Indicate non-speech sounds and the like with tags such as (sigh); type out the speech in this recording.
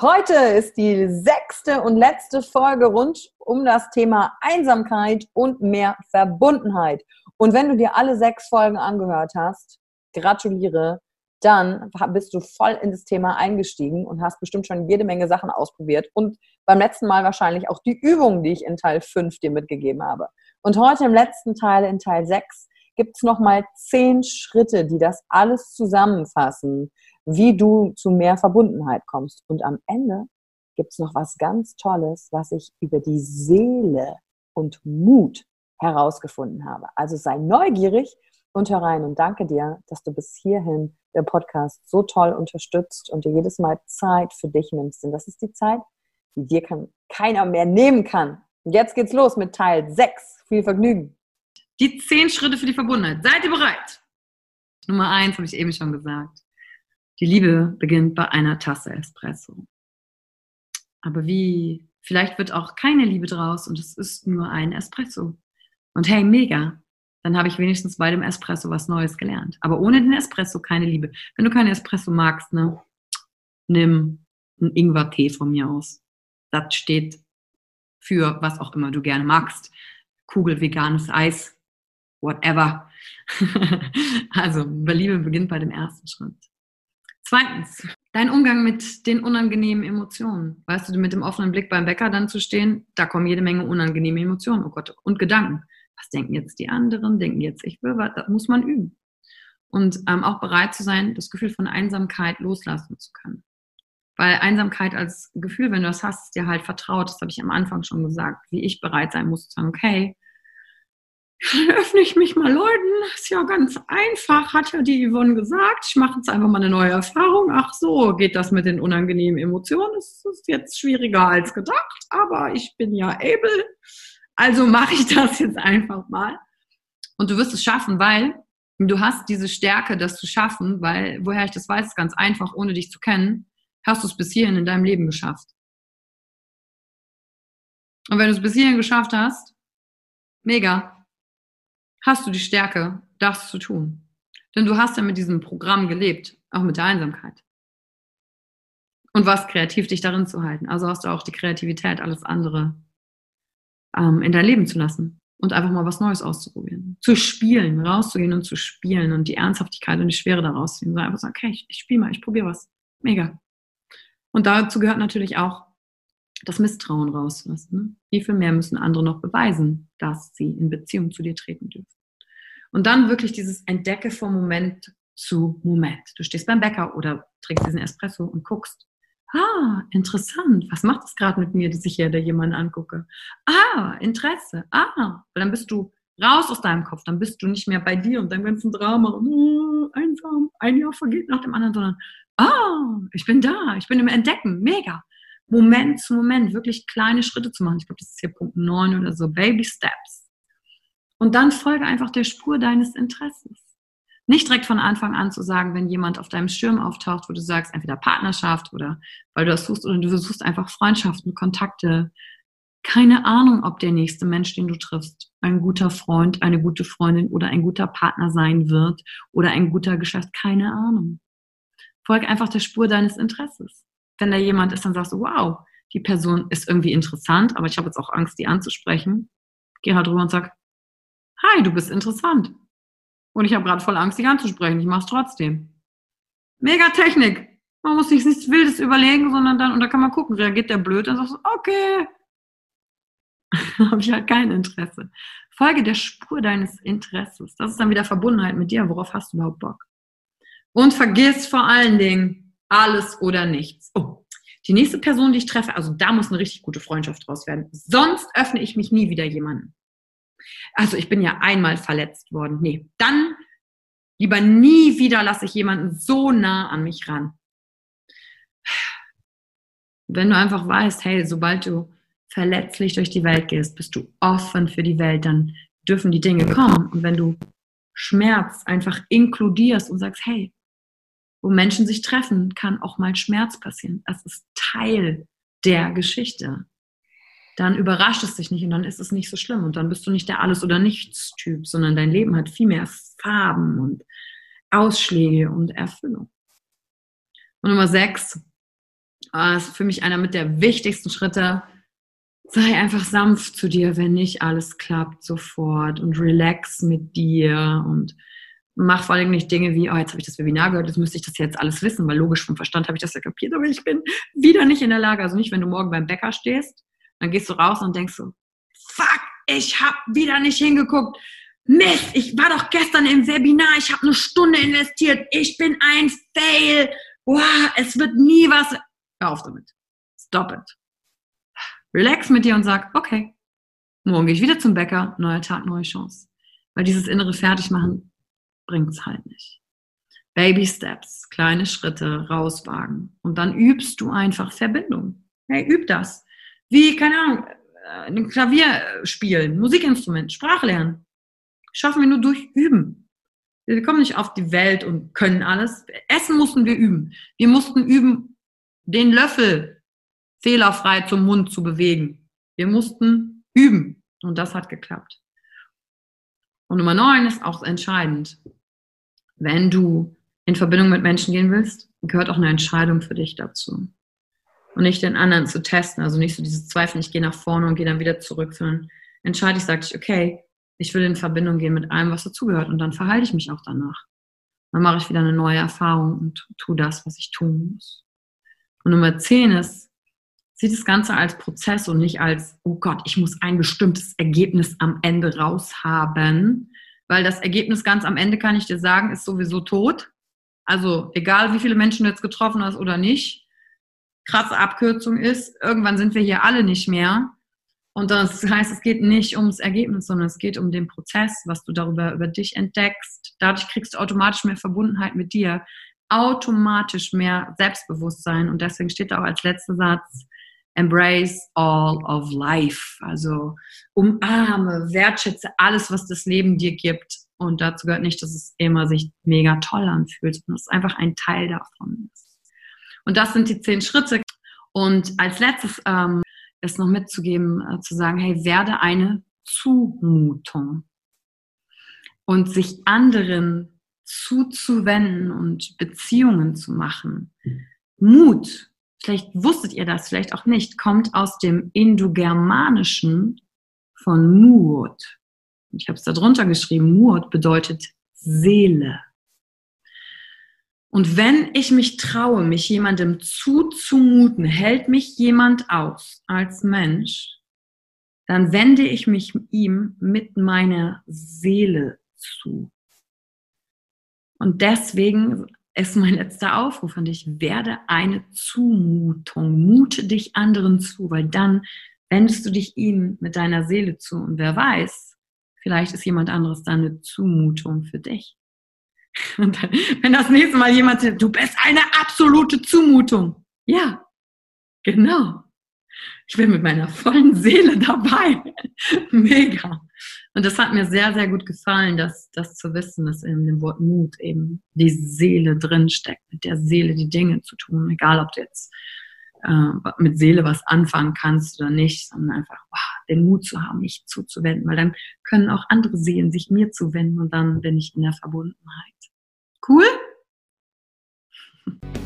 Heute ist die sechste und letzte Folge rund um das Thema Einsamkeit und mehr Verbundenheit. Und wenn du dir alle sechs Folgen angehört hast, gratuliere, dann bist du voll in das Thema eingestiegen und hast bestimmt schon jede Menge Sachen ausprobiert und beim letzten Mal wahrscheinlich auch die Übungen, die ich in Teil 5 dir mitgegeben habe. Und heute im letzten Teil, in Teil 6, gibt es nochmal zehn Schritte, die das alles zusammenfassen, wie du zu mehr Verbundenheit kommst. Und am Ende gibt es noch was ganz Tolles, was ich über die Seele und Mut herausgefunden habe. Also sei neugierig und hör rein und danke dir, dass du bis hierhin den Podcast so toll unterstützt und dir jedes Mal Zeit für dich nimmst. Denn das ist die Zeit, die dir kann, keiner mehr nehmen kann. Und jetzt geht's los mit Teil 6. Viel Vergnügen. Die zehn Schritte für die Verbundenheit. Seid ihr bereit? Nummer eins habe ich eben schon gesagt. Die Liebe beginnt bei einer Tasse Espresso. Aber wie, vielleicht wird auch keine Liebe draus und es ist nur ein Espresso. Und hey, mega. Dann habe ich wenigstens bei dem Espresso was Neues gelernt. Aber ohne den Espresso keine Liebe. Wenn du keinen Espresso magst, ne, nimm einen Ingwer-Tee von mir aus. Das steht für was auch immer du gerne magst. Kugel veganes Eis, whatever. (laughs) also, Liebe beginnt bei dem ersten Schritt. Zweitens, dein Umgang mit den unangenehmen Emotionen. Weißt du, mit dem offenen Blick beim Bäcker dann zu stehen, da kommen jede Menge unangenehme Emotionen, oh Gott, und Gedanken. Was denken jetzt die anderen? Denken jetzt ich will was? Das muss man üben. Und ähm, auch bereit zu sein, das Gefühl von Einsamkeit loslassen zu können. Weil Einsamkeit als Gefühl, wenn du das hast, ist dir halt vertraut. Das habe ich am Anfang schon gesagt, wie ich bereit sein muss zu sagen, okay, dann öffne ich mich mal Leuten. Ist ja ganz einfach, hat ja die Yvonne gesagt. Ich mache jetzt einfach mal eine neue Erfahrung. Ach so, geht das mit den unangenehmen Emotionen? Das ist jetzt schwieriger als gedacht, aber ich bin ja able. Also mache ich das jetzt einfach mal. Und du wirst es schaffen, weil du hast diese Stärke, das zu schaffen, weil, woher ich das weiß, ist ganz einfach, ohne dich zu kennen, hast du es bis hierhin in deinem Leben geschafft. Und wenn du es bis hierhin geschafft hast, mega, hast du die Stärke, das zu tun. Denn du hast ja mit diesem Programm gelebt, auch mit der Einsamkeit. Und warst kreativ, dich darin zu halten. Also hast du auch die Kreativität, alles andere ähm, in dein Leben zu lassen. und einfach mal was Neues auszuprobieren. Zu spielen, rauszugehen und zu spielen und die Ernsthaftigkeit und die Schwere daraus ziehen. So einfach sagen, okay, ich, ich spiele mal, ich probiere was. Mega. Und dazu gehört natürlich auch das Misstrauen rauslassen. Ne? Wie viel mehr müssen andere noch beweisen, dass sie in Beziehung zu dir treten dürfen? Und dann wirklich dieses Entdecke vom Moment zu Moment. Du stehst beim Bäcker oder trinkst diesen Espresso und guckst. Ah, interessant. Was macht es gerade mit mir, dass ich hier da jemanden angucke? Ah, Interesse. Ah, weil dann bist du raus aus deinem Kopf. Dann bist du nicht mehr bei dir und deinem ganzen Drama. Oh, einsam. Ein Jahr vergeht nach dem anderen, sondern ah, ich bin da. Ich bin im Entdecken. Mega. Moment zu Moment wirklich kleine Schritte zu machen. Ich glaube, das ist hier Punkt 9 oder so. Baby Steps. Und dann folge einfach der Spur deines Interesses. Nicht direkt von Anfang an zu sagen, wenn jemand auf deinem Schirm auftaucht, wo du sagst, entweder Partnerschaft oder weil du das suchst oder du suchst einfach Freundschaften, Kontakte. Keine Ahnung, ob der nächste Mensch, den du triffst, ein guter Freund, eine gute Freundin oder ein guter Partner sein wird oder ein guter Geschäft. Keine Ahnung. Folge einfach der Spur deines Interesses. Wenn da jemand ist, dann sagst du, wow, die Person ist irgendwie interessant, aber ich habe jetzt auch Angst, die anzusprechen. Geh halt drüber und sag, hi, du bist interessant. Und ich habe gerade voll Angst, dich anzusprechen. Ich mache es trotzdem. Mega Technik. Man muss sich nichts Wildes überlegen, sondern dann, und da kann man gucken, reagiert der blöd, dann sagst du, okay. (laughs) habe ich halt kein Interesse. Folge der Spur deines Interesses. Das ist dann wieder Verbundenheit mit dir. Worauf hast du überhaupt Bock? Und vergiss vor allen Dingen alles oder nichts. Oh, die nächste Person, die ich treffe, also da muss eine richtig gute Freundschaft draus werden. Sonst öffne ich mich nie wieder jemandem. Also ich bin ja einmal verletzt worden. Nee, dann lieber nie wieder lasse ich jemanden so nah an mich ran. Wenn du einfach weißt, hey, sobald du verletzlich durch die Welt gehst, bist du offen für die Welt, dann dürfen die Dinge kommen. Und wenn du Schmerz einfach inkludierst und sagst, hey, wo Menschen sich treffen, kann auch mal Schmerz passieren. Das ist Teil der Geschichte dann überrascht es dich nicht und dann ist es nicht so schlimm und dann bist du nicht der Alles- oder Nichts-Typ, sondern dein Leben hat viel mehr Farben und Ausschläge und Erfüllung. Und Nummer sechs äh, ist für mich einer mit der wichtigsten Schritte. Sei einfach sanft zu dir, wenn nicht alles klappt sofort und relax mit dir und mach vor allem nicht Dinge wie, oh, jetzt habe ich das Webinar gehört, jetzt müsste ich das jetzt alles wissen, weil logisch vom Verstand habe ich das ja kapiert, aber ich bin wieder nicht in der Lage. Also nicht, wenn du morgen beim Bäcker stehst dann gehst du raus und denkst so, fuck, ich hab wieder nicht hingeguckt. Mist, ich war doch gestern im Webinar, ich habe eine Stunde investiert, ich bin ein Fail. Wow, es wird nie was. Hör auf damit. Stop it. Relax mit dir und sag, okay, morgen gehe ich wieder zum Bäcker, neuer Tag, neue Chance. Weil dieses innere Fertigmachen bringt's halt nicht. Baby Steps, kleine Schritte rauswagen. Und dann übst du einfach Verbindung. Hey, üb das. Wie, keine Ahnung, äh, ein Klavier spielen, Musikinstrument, Sprache lernen. Schaffen wir nur durch Üben. Wir kommen nicht auf die Welt und können alles. Essen mussten wir üben. Wir mussten üben, den Löffel fehlerfrei zum Mund zu bewegen. Wir mussten üben. Und das hat geklappt. Und Nummer neun ist auch entscheidend. Wenn du in Verbindung mit Menschen gehen willst, gehört auch eine Entscheidung für dich dazu und nicht den anderen zu testen. Also nicht so dieses Zweifeln, ich gehe nach vorne und gehe dann wieder zurück, sondern entscheide ich, sage ich, okay, ich will in Verbindung gehen mit allem, was dazugehört und dann verhalte ich mich auch danach. Dann mache ich wieder eine neue Erfahrung und tue das, was ich tun muss. Und Nummer zehn ist, sieh das Ganze als Prozess und nicht als, oh Gott, ich muss ein bestimmtes Ergebnis am Ende raushaben, weil das Ergebnis ganz am Ende, kann ich dir sagen, ist sowieso tot. Also egal, wie viele Menschen du jetzt getroffen hast oder nicht, krasse Abkürzung ist, irgendwann sind wir hier alle nicht mehr. Und das heißt, es geht nicht ums Ergebnis, sondern es geht um den Prozess, was du darüber über dich entdeckst. Dadurch kriegst du automatisch mehr Verbundenheit mit dir, automatisch mehr Selbstbewusstsein. Und deswegen steht da auch als letzter Satz, embrace all of life. Also umarme, wertschätze alles, was das Leben dir gibt. Und dazu gehört nicht, dass es immer sich mega toll anfühlt, sondern es ist einfach ein Teil davon ist. Und das sind die zehn Schritte. Und als letztes ähm, ist noch mitzugeben, äh, zu sagen, hey, werde eine Zumutung. Und sich anderen zuzuwenden und Beziehungen zu machen. Mut, vielleicht wusstet ihr das, vielleicht auch nicht, kommt aus dem Indogermanischen von Mut. Ich habe es da drunter geschrieben. Mut bedeutet Seele. Und wenn ich mich traue, mich jemandem zuzumuten, hält mich jemand aus als Mensch, dann wende ich mich ihm mit meiner Seele zu. Und deswegen ist mein letzter Aufruf an dich, werde eine Zumutung, mute dich anderen zu, weil dann wendest du dich ihnen mit deiner Seele zu. Und wer weiß, vielleicht ist jemand anderes dann eine Zumutung für dich. (laughs) Und dann, wenn das nächste Mal jemand sagt, du bist eine absolute Zumutung. Ja, genau. Ich bin mit meiner vollen Seele (laughs) dabei. Mega. Und das hat mir sehr, sehr gut gefallen, dass das zu wissen, dass in dem Wort Mut eben die Seele drinsteckt, mit der Seele die Dinge zu tun, egal ob du jetzt äh, mit Seele was anfangen kannst oder nicht, sondern einfach wow, den Mut zu haben, mich zuzuwenden, weil dann können auch andere Seelen sich mir zuwenden und dann bin ich in der Verbundenheit. Cool?